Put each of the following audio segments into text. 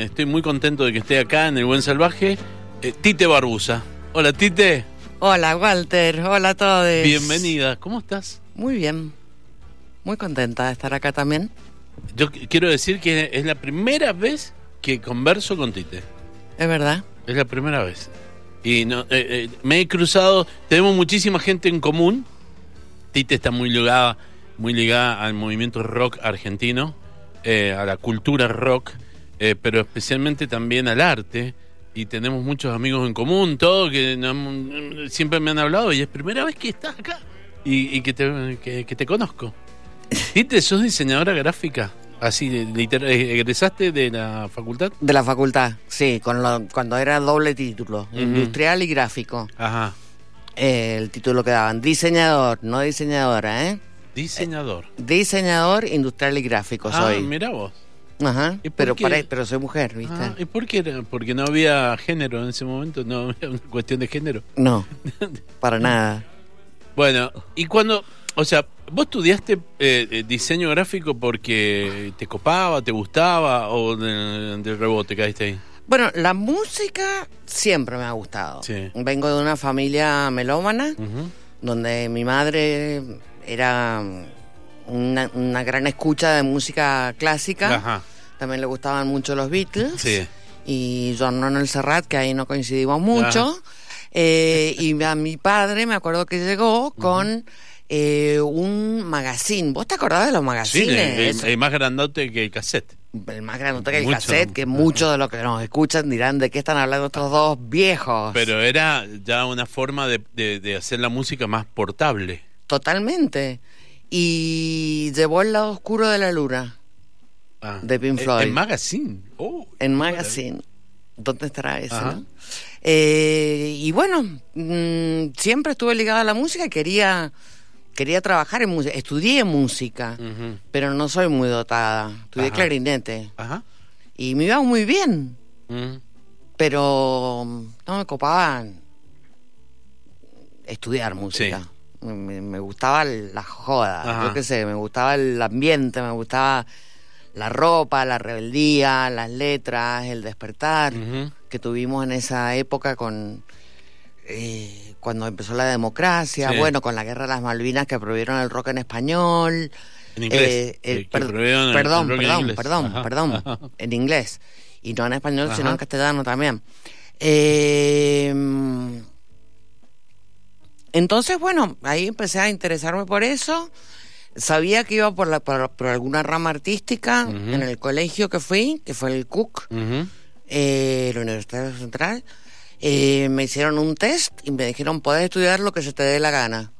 Estoy muy contento de que esté acá en el Buen Salvaje, eh, Tite Barbusa. Hola Tite, Hola Walter, hola a todos. bienvenida. ¿Cómo estás? Muy bien, muy contenta de estar acá también. Yo qu- quiero decir que es la primera vez que converso con Tite. Es verdad. Es la primera vez. Y no, eh, eh, me he cruzado, tenemos muchísima gente en común. Tite está muy ligada, muy ligada al movimiento rock argentino, eh, a la cultura rock, eh, pero especialmente también al arte. Y tenemos muchos amigos en común, todo que no- siempre me han hablado y es primera vez que estás acá y, y que, te, que, que te conozco. Tite, sos diseñadora gráfica, así, literal, eh, egresaste de la facultad. De la facultad, sí, con lo- cuando era doble título, industrial y gráfico. Ajá, Eh, el título que daban, diseñador, no diseñadora, ¿eh? diseñador. Diseñador industrial y gráfico Ah, soy. mira vos. Ajá, ¿Y por pero, qué? pare- pero soy mujer, ¿viste? Ah, ¿Y por qué? era? Porque no había género en ese momento, no había una cuestión de género. No, para nada. Bueno, y cuando, o sea, vos estudiaste eh, eh, diseño gráfico porque te copaba, te gustaba o de, de rebote caíste ahí. Bueno, la música siempre me ha gustado. Sí. Vengo de una familia melómana. Donde mi madre era una, una gran escucha de música clásica. Ajá, También le gustaban mucho los Beatles. sí. Y John Manuel Serrat, que ahí no coincidimos mucho. Eh, y a mi padre me acuerdo que llegó con eh, un magazine. ¿Vos te acordás de los Sí, magazines? el, el más grandote que el cassette. el más grande que el Mucho. cassette, que muchos de los que nos escuchan dirán de qué están hablando estos dos viejos. Pero era ya una forma de, de- de hacer la música más portable. Totalmente. Y llevó el lado oscuro de la luna. Ah, De Pink Floyd. Magazine. Oh, En qué Magazine. ¿Dónde estará no? Eh, y bueno, mm, siempre estuve ligada a la música y quería, quería trabajar en música. Estudié música, pero no soy muy dotada. Estudié Ajá. clarinete Ajá. y me iba muy bien, Mm. pero no me copaban estudiar música. Me, me gustaba la joda, Ajá. yo qué sé, me gustaba el ambiente, me gustaba la ropa, la rebeldía, las letras, el despertar que tuvimos en esa época con eh, cuando empezó la democracia, Sí. bueno, con la guerra de las Malvinas que prohibieron el rock en español. En inglés. Eh, eh, que per- perdón, el rock en perdón, perdón, perdón, en inglés. Y no en español, sino en castellano también. Eh, entonces, bueno, ahí empecé a interesarme por eso. Sabía que iba por, la, por, por alguna rama artística en el colegio que fui, que fue el CUC, Ujú. eh, la Universidad Central. Eh, me hicieron un test y me dijeron, puedes estudiar lo que se te dé la gana.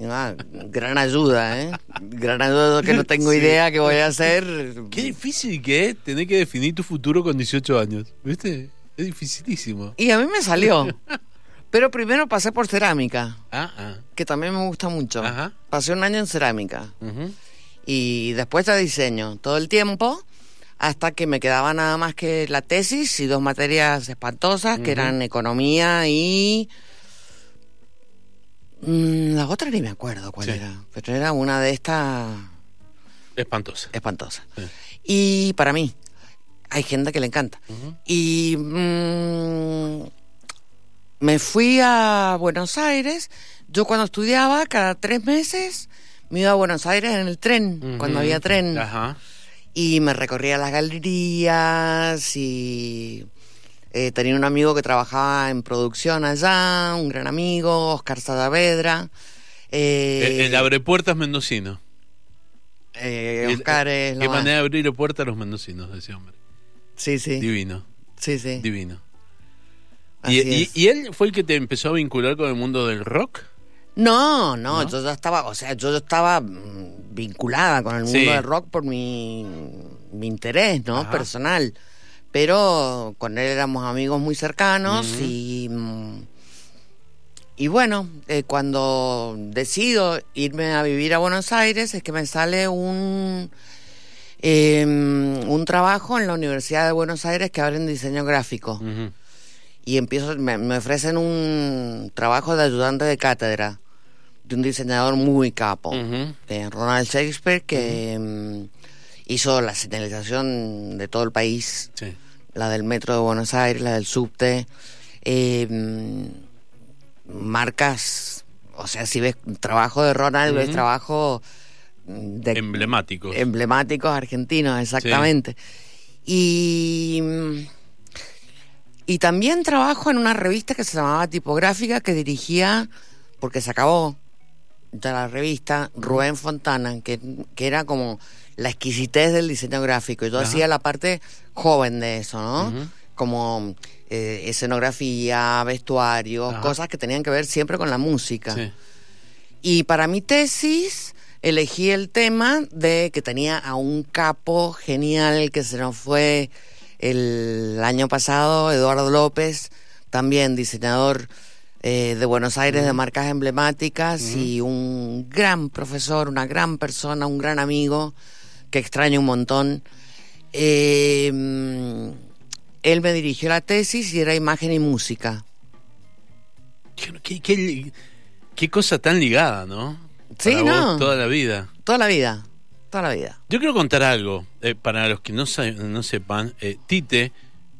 Ah, gran ayuda, ¿eh? Gran ayuda que no tengo Sí. idea qué voy a hacer. Qué difícil que es tener que definir tu futuro con 18 años. ¿Viste? Es dificilísimo. Y a mí me salió. Pero primero pasé por cerámica, Ah, ah. que también me gusta mucho. Ajá. Pasé un año en cerámica. Y después de diseño todo el tiempo hasta que me quedaba nada más que la tesis y dos materias espantosas que eran economía y Mm, la otra ni me acuerdo cuál Sí. era pero era una de estas Espantosa. espantosas Sí. y para mí hay gente que le encanta y mm, me fui a Buenos Aires. Yo cuando estudiaba, cada tres meses, me iba a Buenos Aires en el tren, cuando había tren. Ajá. Y me recorría las galerías y eh, tenía un amigo que trabajaba en producción allá, un gran amigo, Oscar Saavedra. Eh, Eh, el abre puertas mendocino. eh, El- Oscar es lo Qué más. manera de abrir puertas a los mendocinos, ese hombre. Sí, sí, Divino, sí, sí. divino. Y, y- él fue el que te empezó a vincular con el mundo del rock? No, no, ¿No? yo ya estaba, o sea, yo ya estaba mm, vinculada con el mundo Sí. del rock por mi, mi interés, ¿no? Ajá. Personal. Pero con él éramos amigos muy cercanos y... mm, Y bueno, eh, cuando decido irme a vivir a Buenos Aires es que me sale un, eh, un trabajo en la Universidad de Buenos Aires que abren diseño gráfico. Y empiezo me, me ofrecen un trabajo de ayudante de cátedra de un diseñador muy capo de Ronald Shakespeare que mm, hizo la señalización de todo el país Sí. la del Metro de Buenos Aires, la del subte, eh, marcas, o sea, si ves trabajo de Ronald, ves trabajo de Emblemáticos. emblemáticos argentinos, exactamente. Y, y también trabajo en una revista que se llamaba Tipográfica que dirigía, porque se acabó ya la revista, Rubén Fontana, que, que era como la exquisitez del diseño gráfico. Yo Ajá. hacía la parte joven de eso, ¿no? Como eh, escenografía, vestuario, Ajá. cosas que tenían que ver siempre con la música. Sí. Y para mi tesis elegí el tema de que tenía a un capo genial que se nos fue el año pasado, Eduardo López, también diseñador eh, de Buenos Aires de marcas emblemáticas y un gran profesor, una gran persona, un gran amigo que extraño un montón. Eh, mm, él me dirigió la tesis y era imagen y música. Qué, qué- qué- qué cosa tan ligada, ¿no? Sí, Para vos ¿no? Toda la vida. Toda la vida, toda la vida. Yo quiero contar algo. eh, para los que no, no sepan, eh, Tite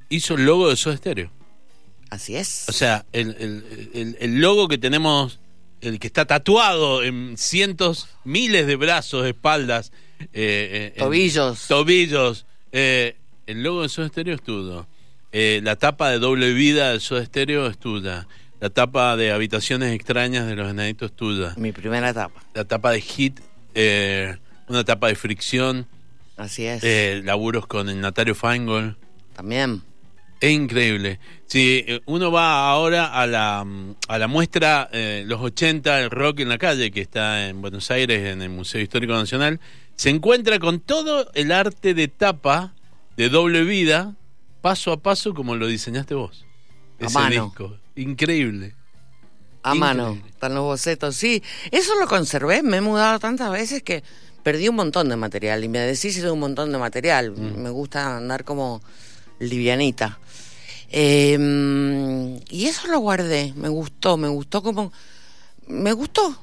hizo el logo de Soda Stereo. Así es. O sea, el, el- el- el logo que tenemos, el que está tatuado en cientos, miles de brazos, espaldas, eh, eh, en- Tobillos. tobillos. eh, el logo de Soda Stereo es tuyo. La tapa de doble vida de Soda Stereo es tuya. La tapa de Habitaciones Extrañas de los Enanitos es tuya. Mi primera etapa. La tapa de Hit, eh, una tapa de Fricción, Así es. eh, laburos con el Natario Feingold. También. Es increíble. Si eh, uno va ahora a la, mm, a la muestra eh, Los 80, el rock en la calle, que está en Buenos Aires, en el Museo Histórico Nacional, se encuentra con todo el arte de tapa de doble vida, paso a paso, como lo diseñaste vos. A Ese mano. disco. Increíble. A mano. Están los bocetos. Sí, eso lo conservé. Me he mudado tantas veces que perdí un montón de material y me deshice de un montón de material. Mm. Me gusta andar como livianita. Eh, y eso lo guardé. Me gustó, me gustó como. Me gustó,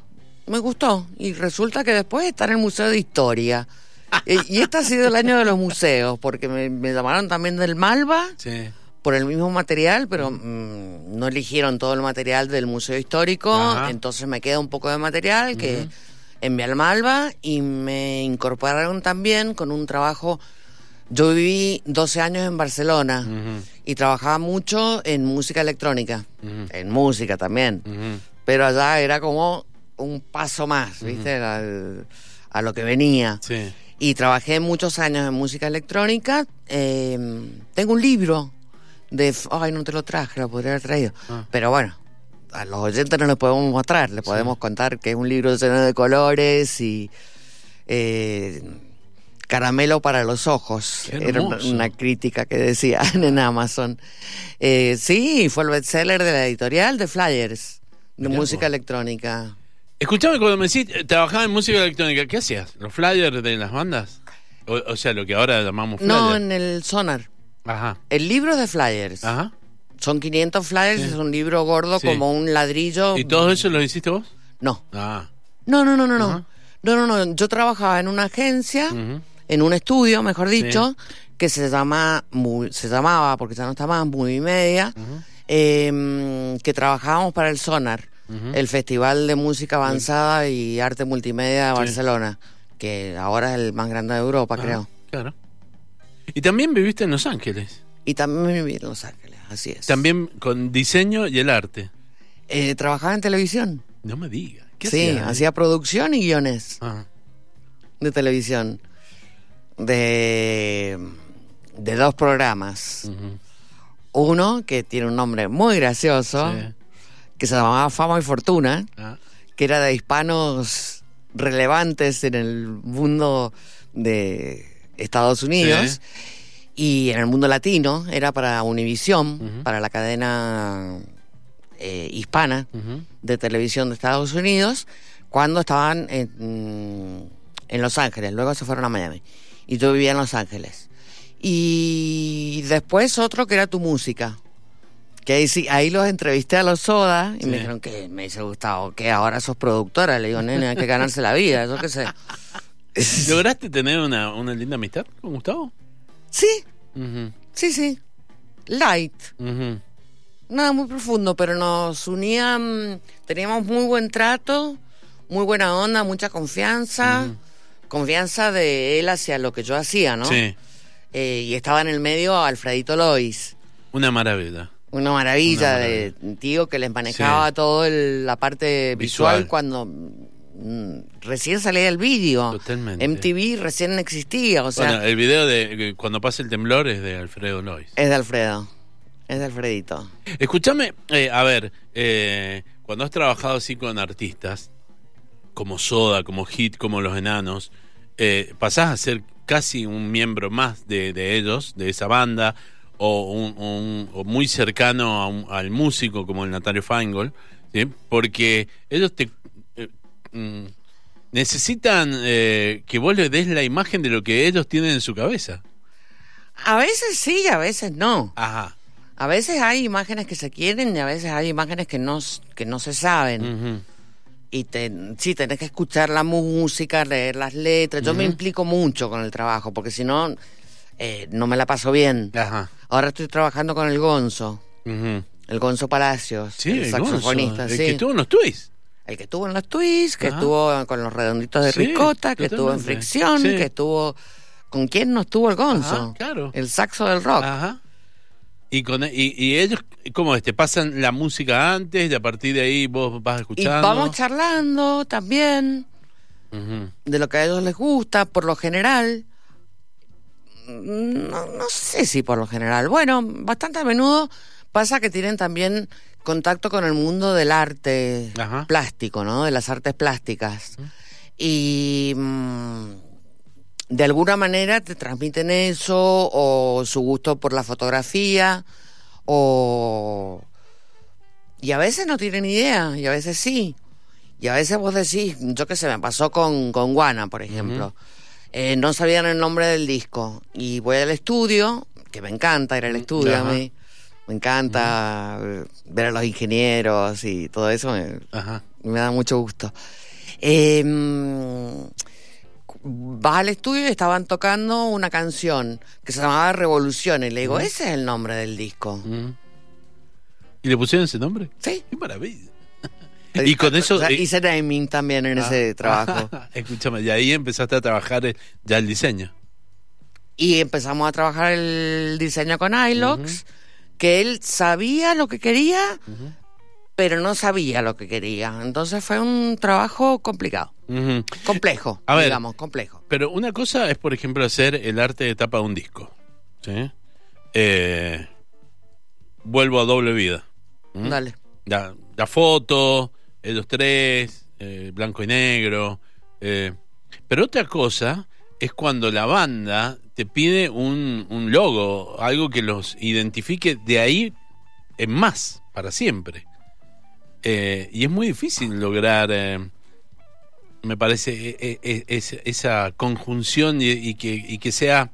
me gustó. Y resulta que después está en el Museo de Historia. Eh, y este ha sido el año de los museos, porque me, me llamaron también del Malva. Sí. por el mismo material, pero mm, no eligieron todo el material del Museo Histórico, Ajá. entonces me queda un poco de material que envié al Malva y me incorporaron también con un trabajo. Yo viví 12 años en Barcelona y trabajaba mucho en música electrónica, en música también, pero allá era como un paso más, ¿viste? Al- a lo que venía. Sí. Y trabajé muchos años en música electrónica. eh, tengo un libro de... Ay, no te lo traje, lo podría haber traído. Ah. Pero bueno, a los oyentes no les podemos mostrar. Les podemos contar que es un libro lleno de colores y... eh, caramelo para los ojos. Era una, crítica que decía en Amazon. Eh, sí, fue el bestseller de la editorial de Flyers, de Mirá música vos. electrónica. Escuchame cuando me decís, trabajaba en música electrónica, ¿qué hacías? ¿Los flyers de las bandas? O, o sea, lo que ahora llamamos flyers. No, en el Sonar. Ajá, El libro de Flyers. ajá. Son 500 flyers, Sí. es un libro gordo Sí. como un ladrillo. ¿Y todo eso lo hiciste vos? No. Ah, No, no, no, no, no. No, no, no. Yo trabajaba en una agencia, en un estudio, mejor Sí. dicho, que se llama se llamaba, porque ya no está más, Movie Media, eh, que trabajábamos para el Sonar, el Festival de Música Avanzada y Arte Multimedia de. Barcelona, que ahora es el más grande de Europa, Ah, creo. Claro. Y también viviste en Los Ángeles. Y también viví en Los Ángeles, así es. También con diseño y el arte. Eh, trabajaba en televisión. No me digas. ¿Qué Sí, hacía producción y guiones. Ah, de televisión de, de dos programas. Uno que tiene un nombre muy gracioso, Sí. que se llamaba Fama y Fortuna, Ah, que era de hispanos relevantes en el mundo de Estados Unidos. Y en el mundo latino era para Univisión, para la cadena eh, hispana de televisión de Estados Unidos cuando estaban en, en Los Ángeles. Luego se fueron a Miami. Y yo vivía en Los Ángeles. Y después otro que era tu música. Que ahí, sí, ahí los entrevisté a los Soda y Sí. me dijeron que me dice Gustavo, que ahora sos productora. Le digo, nene, hay que ganarse la vida, yo qué sé. ¿Lograste tener una, una linda amistad con Gustavo? Sí, sí, sí. light. Nada muy profundo, pero nos unían, teníamos muy buen trato, muy buena onda, mucha confianza, confianza de él hacia lo que yo hacía, ¿no? Sí, Eh, y estaba en el medio Alfredito Lois, una maravilla. una maravilla Una de tío que les manejaba Sí. todo el- la parte visual, Visual. cuando recién salía el vídeo. Totalmente. MTV recién existía, o sea, bueno, el video de eh, cuando pasa el temblor es de Alfredo Lois. es de Alfredo, es de Alfredito. Escúchame, eh, a ver, eh, cuando has trabajado así con artistas, como Soda, como Hit, como Los Enanos, eh, pasás a ser casi un miembro más de, de ellos, de esa banda, o, un, un- o muy cercano a un- al músico como el Natario Feingold, ¿sí? porque ellos te mm, necesitan eh, que vos les des la imagen de lo que ellos tienen en su cabeza. A veces sí y a veces no. Ajá. A veces hay imágenes que se quieren y a veces hay imágenes que no, que no se saben. Y te, sí, tenés que escuchar la música, leer las letras. Yo me implico mucho con el trabajo porque si no, eh, no me la paso bien. Ajá. Ahora estoy trabajando con el Gonzo, el Gonzo Palacios, Sí, el el saxofonista, Gonzo, el sí. que los Twists. El que estuvo en los Twists, que Ajá. estuvo con los redonditos de Sí, ricota, que estuvo en. Fricción, Sí. que estuvo... ¿Con quién no estuvo el Gonzo? Ajá, claro. El saxo del rock. Ajá. Y, con, y, y ellos, ¿cómo es? ¿Te pasan la música antes y a partir de ahí vos vas Y escuchando? vamos charlando también de lo que a ellos les gusta, por lo general. No, no sé si por lo general. Bueno, bastante a menudo pasa que tienen también contacto con el mundo del arte Ajá. plástico, ¿no? De las artes plásticas. Y mm, de alguna manera te transmiten eso, o su gusto por la fotografía, o... Y a veces no tienen idea, y a veces sí. Y a veces vos decís, yo qué sé, me pasó con, con Guana, por ejemplo. Eh, no sabían el nombre del disco. Y voy al estudio, que me encanta ir al estudio a mí. Me encanta ver a los ingenieros y todo eso. Me, Ajá. me da mucho gusto. Eh, mm, vas al estudio y estaban tocando una canción que se llamaba Revolución. Y le digo, ese es el nombre del disco. ¿Y le pusieron ese nombre? Sí. ¡Qué maravilla! y con eso... O sea, eh, hice naming también en ese ah, trabajo. Escúchame, y ahí empezaste a trabajar eh, ya el diseño. Y empezamos a trabajar el diseño con iLox, que él sabía lo que quería, pero no sabía lo que quería. Entonces fue un trabajo complicado. Complejo, A ver. digamos, complejo. Pero una cosa es, por ejemplo, hacer el arte de tapa de un disco. ¿sí? Eh, vuelvo a doble vida. ¿Mm? Dale. La, la foto, ellos tres, eh, blanco y negro. eh. Pero otra cosa es cuando la banda te pide un, un logo, algo que los identifique de ahí en más, para siempre. Eh, y es muy difícil lograr, eh, me parece, e- e- e- es- esa conjunción y, y que, y que sea...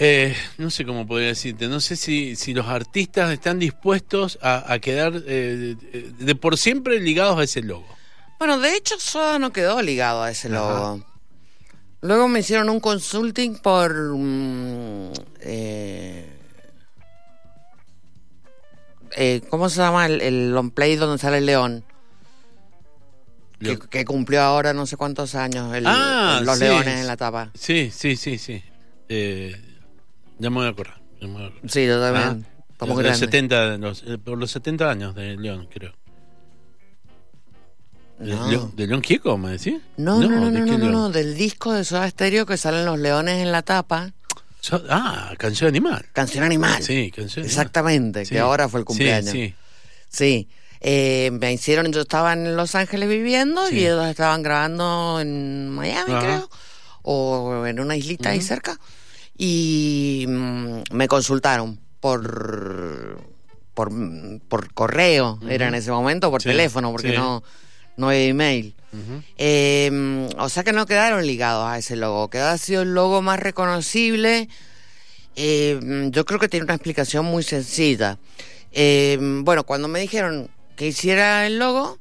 Eh, no sé cómo podría decirte, no sé si, si los artistas están dispuestos a, a quedar eh, de, por siempre ligados a ese logo. Bueno, de hecho, Soda no quedó ligado a ese Ajá. Luego me hicieron un consulting por. mm, eh, eh, ¿Cómo se llama el, el long play donde sale el león? Que, cumplió ahora no sé cuántos años el- Ah, los sí. leones en la tapa. Sí, sí, sí, sí. Eh, ya me voy a acordar. Sí, yo Ah, también. Los. 70, los- eh, por los 70 años de León, creo. ¿De, No. León, de León Gieco, me decís? No, no, no, ¿de no, qué no, no, León? no, del disco de Soda Stereo que salen los leones en la tapa. So- ah, Canción Animal. Canción Animal. Sí, Canción Animal. Exactamente, Sí. que ahora fue el cumpleaños. Sí, Sí, eh, me hicieron, yo estaba en Los Ángeles viviendo Sí. y ellos estaban grabando en Miami, Ajá. creo, o en una islita ahí cerca, y mm, me consultaron por, por, por correo, era en ese momento, por teléfono, porque no, no había email. Ujú. Eh, o sea que no quedaron ligados a ese logo, quedó ha sido el logo más reconocible. Eh, yo creo que tiene una explicación muy sencilla. Eh, bueno, cuando me dijeron que hiciera el logo,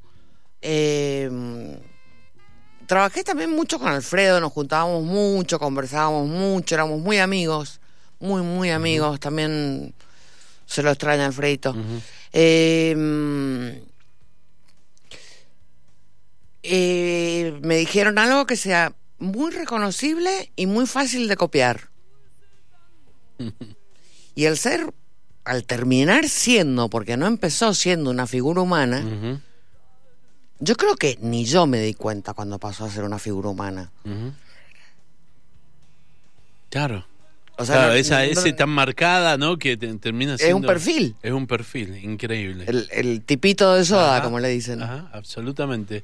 trabajé también mucho con Alfredo, nos juntábamos mucho, conversábamos mucho, éramos muy amigos, muy, muy amigos. También Se lo extraña Alfredito. Eh, mm, eh, me dijeron algo que sea muy reconocible y muy fácil de copiar. y el ser, al terminar siendo, porque no empezó siendo una figura humana, yo creo que ni yo me di cuenta cuando pasó a ser una figura humana. Claro. O sea, claro, no- esa no- tan marcada, ¿no? Que te- termina siendo... es un perfil. Es un perfil, increíble. El, el tipito de soda, Ajá, como le dicen. Ajá, absolutamente.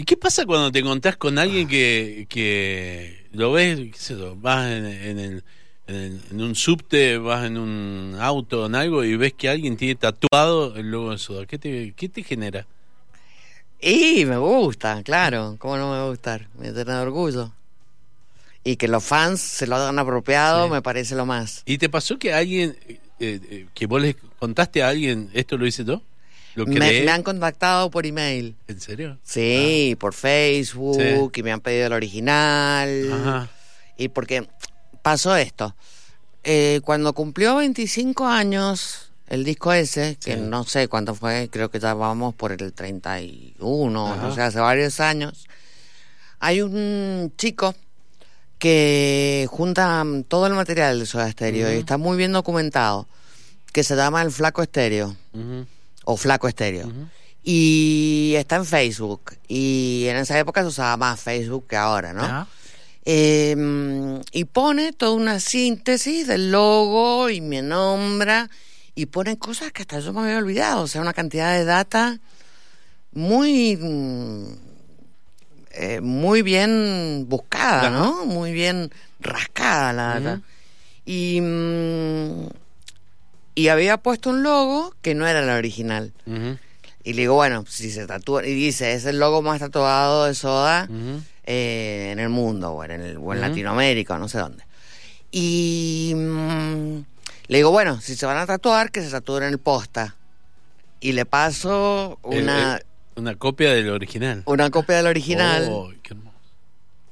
¿Y qué pasa cuando te encontrás con alguien que, que lo ves, qué sé yo, vas en, en el, en, el- en un subte, vas en un auto, en algo, y ves que alguien tiene tatuado el logo de soda? ¿Qué te, qué te genera? Y me gusta, claro. ¿Cómo no me va a gustar? Me llena de orgullo. Y que los fans se lo hayan apropiado Sí. me parece lo más. ¿Y te pasó que alguien, eh, eh, que vos le contaste a alguien, esto lo hice yo? ¿Lo Me, han contactado por email. ¿En serio? Sí, por Facebook, y me han pedido el original. Ajá. Y porque pasó esto. Eh, cuando cumplió 25 años el disco ese, que Sí. no sé cuánto fue, creo que ya vamos por el 31, Ajá. o sea, hace varios años, hay un chico que junta todo el material de Soda Stereo y está muy bien documentado, que se llama El Flaco Estéreo, Ujú, o Flaco Estéreo. Y está en Facebook. Y en esa época se usaba más Facebook que ahora, ¿no? Eh, y pone toda una síntesis del logo y me nombra y pone cosas que hasta yo me había olvidado, o sea, una cantidad de data muy mm, eh, muy bien buscada. ¿no? Muy bien rascada la data. Y mm, y había puesto un logo que no era el original. Y le digo, bueno, si se tatúa, y dice, es el logo más tatuado de Soda eh, en el mundo o en, el, o en Ujú. Latinoamérica, no sé dónde. Y mm, le digo, bueno, si se van a tatuar, que se tatúen en el posta. Y le paso una, una copia del original. una copia del original, Oh, qué hermoso.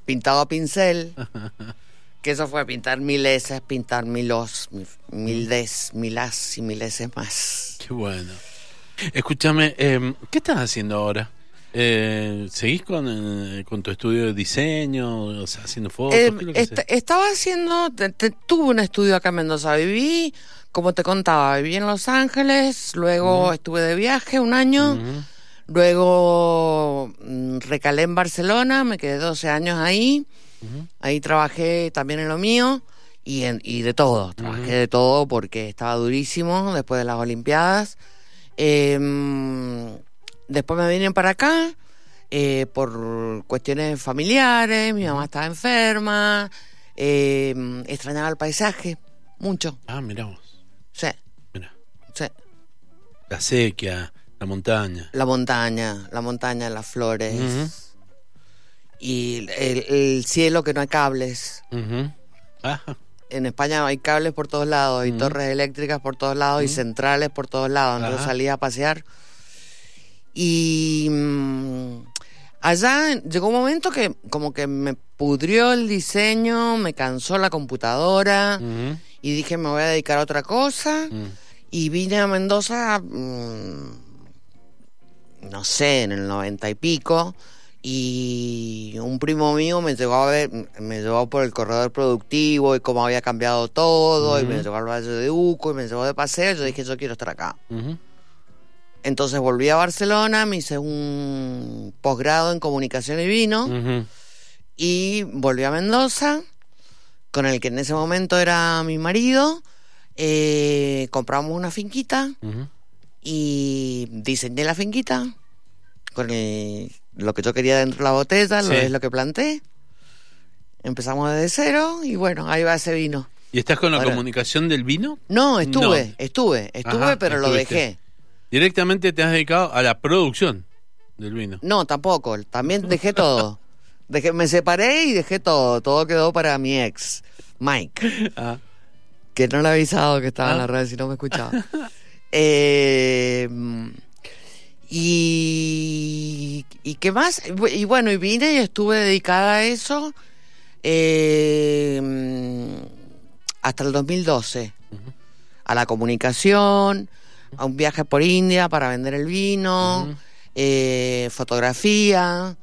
pintado a pincel. que eso fue pintar mil S, pintar mil os, mil, mil des, mil as y mil S más. Qué bueno. Escúchame, eh, ¿qué estás haciendo ahora? Eh, ¿Seguís con, eh, con tu estudio de diseño? O sea, haciendo fotos. Eh, ¿Qué es lo que est- haces? estaba haciendo, te- te- tuve un estudio acá en Mendoza, viví, como te contaba, viví en Los Ángeles, luego estuve de viaje un año, luego mm, recalé en Barcelona, me quedé 12 años ahí, ahí trabajé también en lo mío y, en- y de todo, trabajé de todo porque estaba durísimo después de las Olimpiadas. Em, después me vine para acá eh, por cuestiones familiares, mi mamá estaba enferma, em, extrañaba el paisaje mucho, Ah, mirá vos. sí, Mirá. sí. La sequía, la montaña. La montaña, la montaña, las flores Ujú. Y el, el cielo que no hay cables. Ajá. En España hay cables por todos lados, Ujú. torres eléctricas por todos lados y centrales por todos lados. Entonces salí a pasear. Y mm, allá llegó un momento que como que me pudrió el diseño, me cansó la computadora y dije me voy a dedicar a otra cosa. Mm. Y vine a Mendoza, mm, no sé, en el noventa y pico. Y un primo mío me llevó a ver, me llevó por el corredor productivo y cómo había cambiado todo, y me llevó al Valle de Uco y me llevó de paseo. Yo dije, yo quiero estar acá. Entonces volví a Barcelona, me hice un posgrado en comunicación y vino y volví a Mendoza, con el que en ese momento era mi marido. Eh, compramos una finquita y diseñé la finquita con el- lo que yo quería dentro de la botella, lo es lo que planté. Empezamos desde cero y bueno, ahí va ese vino. ¿Y estás con la Ahora- comunicación del vino? No, estuve, No. estuve, estuve, Ajá, pero lo dejé. Directamente te has dedicado a la producción del vino. No, tampoco, también dejé todo. Dejé, me separé y dejé todo, todo quedó para mi ex, Mike. Ah. que no le he avisado que estaba en Ah. la red si no me escuchaba. Eh, y, y qué más? Y bueno, y vine y estuve dedicada a eso eh, hasta el 2012. a la comunicación, a un viaje por India para vender el vino, eh, fotografía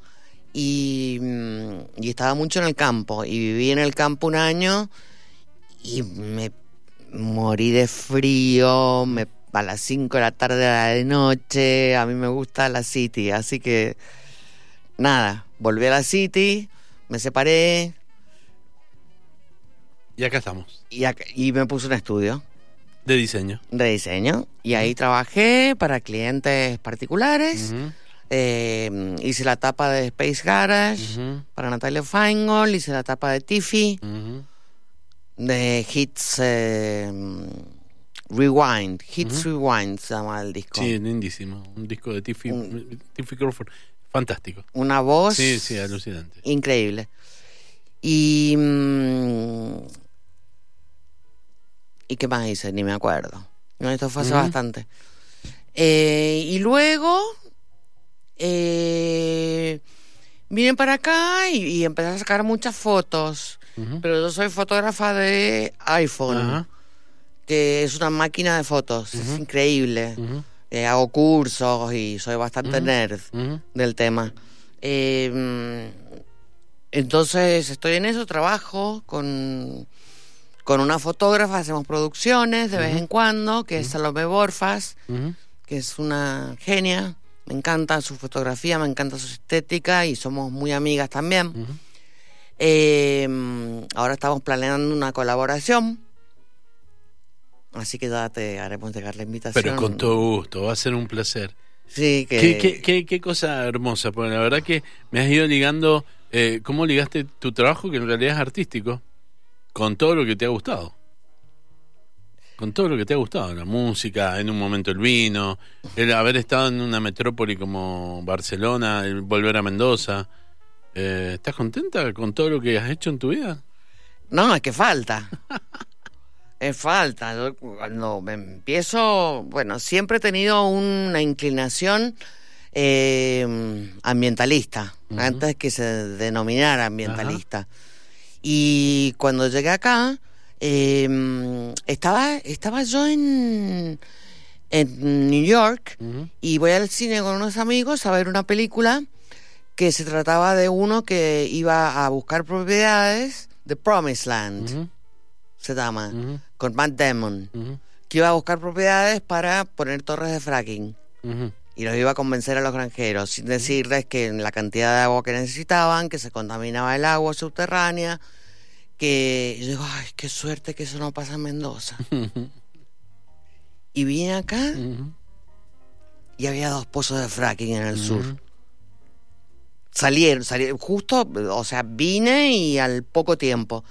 y, mm, y estaba mucho en el campo y viví en el campo un año y me morí de frío, me, a las 5 de la tarde a la de noche, a mí me gusta la City, así que nada, volví a la City, me separé. Y acá estamos, y, me puse un estudio. De diseño. de diseño. Y ahí trabajé para clientes particulares. Eh, hice la tapa de Space Garage para Natalia Feingold, hice la tapa de Tiffy, de Hits eh, Rewind, Hits Rewind se llama el disco. Sí, lindísimo. Un disco de Tiffy, Tiffy Crawford. Fantástico. Una voz Sí, sí, alucinante. increíble. Y. mm, ¿Y qué más hice? Ni me acuerdo. No, esto fue hace bastante. Eh, y luego. eh, vine para acá y, y empecé a sacar muchas fotos. Pero yo soy fotógrafa de iPhone, Ajá. Que es una máquina de fotos. Es increíble. Eh, hago cursos y soy bastante nerd del tema. Eh, mm, entonces estoy en eso, trabajo con, con una fotógrafa, hacemos producciones de vez en cuando, que es Salomé Borfas, que es una genia. Me encanta su fotografía, me encanta su estética y somos muy amigas también. Eh, mm, ahora estamos planeando una colaboración. Así que ya te haremos llegar la invitación. Pero con todo gusto, va a ser un placer. Sí, que... ¿Qué, qué, qué, qué cosa hermosa, porque la verdad que me has ido ligando, eh, ¿cómo ligaste tu trabajo, que en realidad es artístico, con todo lo que te ha gustado? Con todo lo que te ha gustado, la música, en un momento el vino, el haber estado en una metrópoli como Barcelona, el volver a Mendoza. Eh, ¿Estás contenta con todo lo que has hecho en tu vida? No, es que falta. es falta. Yo cuando me empiezo, bueno, siempre he tenido una inclinación eh, ambientalista, antes que se denominara ambientalista. Y cuando llegué acá, eh, estaba, estaba yo en, en New York y voy al cine con unos amigos a ver una película que se trataba de uno que iba a buscar propiedades de Promised Land, se llama, con Matt Damon, que iba a buscar propiedades para poner torres de fracking y los iba a convencer a los granjeros, sin decirles que la cantidad de agua que necesitaban, que se contaminaba el agua subterránea, que yo digo, ay, qué suerte que eso no pasa en Mendoza. y vine acá y había dos pozos de fracking en el sur. Salieron, salieron, justo, o sea, vine y al poco tiempo.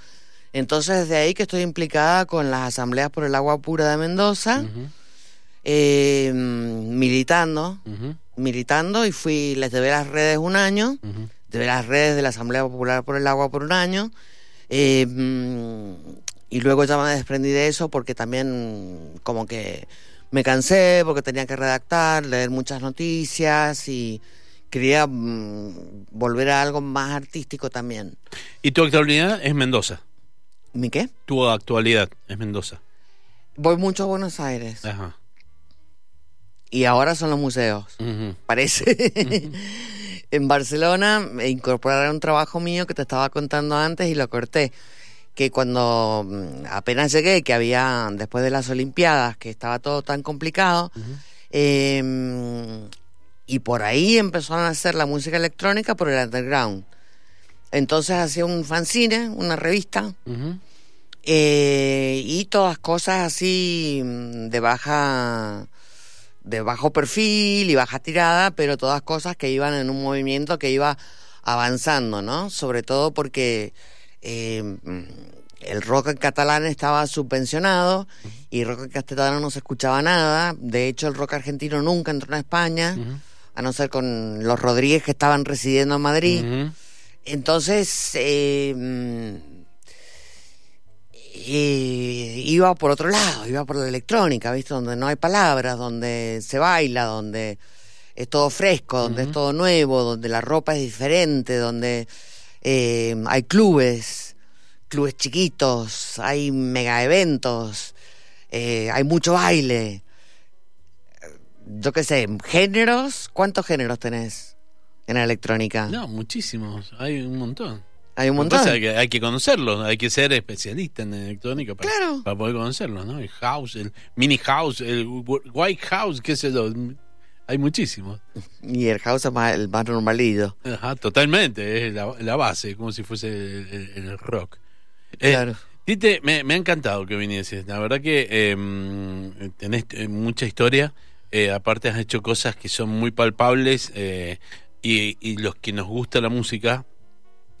Entonces, desde ahí que estoy implicada con las asambleas por el agua pura de Mendoza, eh, militando, militando y fui, les llevé las redes un año, llevé las redes de la Asamblea Popular por el Agua por un año, eh, mm, y luego ya me desprendí de eso porque también como que me cansé, porque tenía que redactar, leer muchas noticias y quería mm, volver a algo más artístico también. Y tu actualidad es Mendoza. ¿Mi qué? Tu actualidad es Mendoza. Voy mucho a Buenos Aires Ajá. y ahora son los museos, parece. en Barcelona me incorporaron un trabajo mío que te estaba contando antes y lo corté. Que cuando mm, apenas llegué, que había, después de las Olimpiadas, que estaba todo tan complicado, eh, y por ahí empezaron a hacer la música electrónica por el underground. Entonces hacía un fanzine, una revista, eh, y todas cosas así mm, de baja de bajo perfil y baja tirada, pero todas cosas que iban en un movimiento que iba avanzando, ¿no? Sobre todo porque eh, mm, el rock en catalán estaba subvencionado y rock en castellano no se escuchaba nada. De hecho, el rock argentino nunca entró en España, a no ser con los Rodríguez que estaban residiendo en Madrid. Entonces, eh, eh, iba por otro lado, iba por la electrónica, ¿viste? Donde no hay palabras, donde se baila, donde es todo fresco, donde es todo nuevo, donde la ropa es diferente, donde eh, hay clubes, clubes chiquitos, hay mega eventos. eh, hay mucho baile. Yo qué sé, géneros, ¿cuántos géneros tenés en la electrónica? No, muchísimos, hay un montón. Hay un montón. es que hay que conocerlos, hay que ser especialista en electrónica para, Claro. para poder conocerlos, ¿no? El house, el mini house, el white house, qué sé yo. Hay muchísimos. Y el house es más, el más normalillo. Ajá, totalmente, es la, la base, como si fuese el, el- el rock. Eh, Claro. Tite, me, me ha encantado que vinieses. La verdad que eh, tenés mucha historia. Eh, aparte has hecho cosas que son muy palpables eh, y, y los que nos gusta la música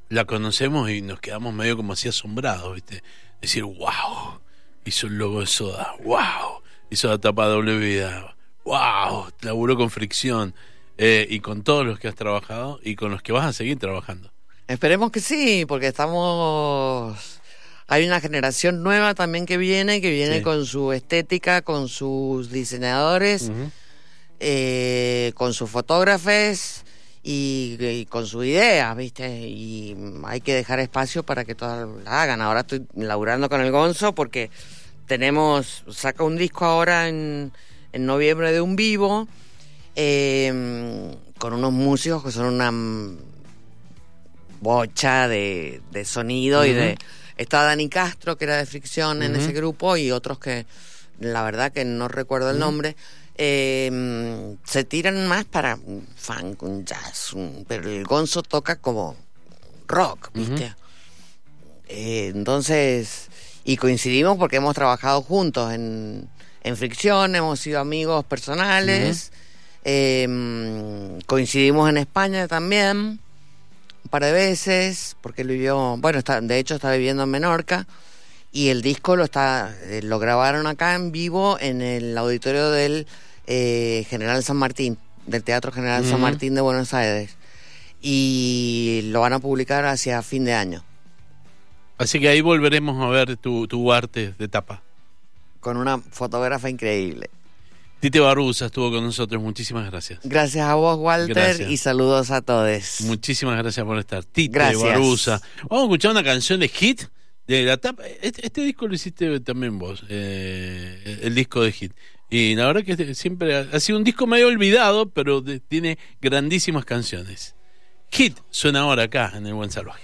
la conocemos y nos quedamos medio como así asombrados, ¿viste? Decir, wow, hizo el logo de Soda, wow, hizo la tapa de doble vida, wow, laburó con fricción eh, y con todos los que has trabajado y con los que vas a seguir trabajando. Esperemos que sí, porque estamos... Hay una generación nueva también que viene, que viene Sí. con su estética, con sus diseñadores, eh, con sus fotógrafos y, y con sus ideas, ¿viste? Y hay que dejar espacio para que todas la hagan. Ahora estoy laburando con el Gonzo porque tenemos, saca un disco ahora en, en noviembre de un vivo eh, con unos músicos que son una bocha de, de sonido y de... Está Dani Castro, que era de Fricción en ese grupo, y otros que la verdad que no recuerdo el nombre. Eh, se tiran más para un funk, un jazz, un- pero el Gonzo toca como rock, ¿viste? Eh, entonces, y coincidimos porque hemos trabajado juntos en, en Fricción, hemos sido amigos personales, eh, coincidimos en España también un par de veces, porque él vivió, bueno, está, de hecho está viviendo en Menorca, y el disco lo está eh, lo grabaron acá en vivo en el auditorio del eh, General San Martín, del Teatro General San. Martín de Buenos Aires. Y lo van a publicar hacia fin de año, Así que ahí volveremos a ver tu, tu arte de tapa. con una fotógrafa increíble. Tite Baruza estuvo con nosotros, muchísimas gracias. Gracias a vos, Walter, Gracias. y saludos a todos. Muchísimas gracias por estar. Tite Gracias. Baruza. Vamos a escuchar una canción de hit de la tapa. Este, este disco lo hiciste también vos, eh, el disco de hit. Y la verdad que siempre ha, sido un disco medio olvidado, pero tiene grandísimas canciones. Hit suena ahora acá en El Buen Salvaje.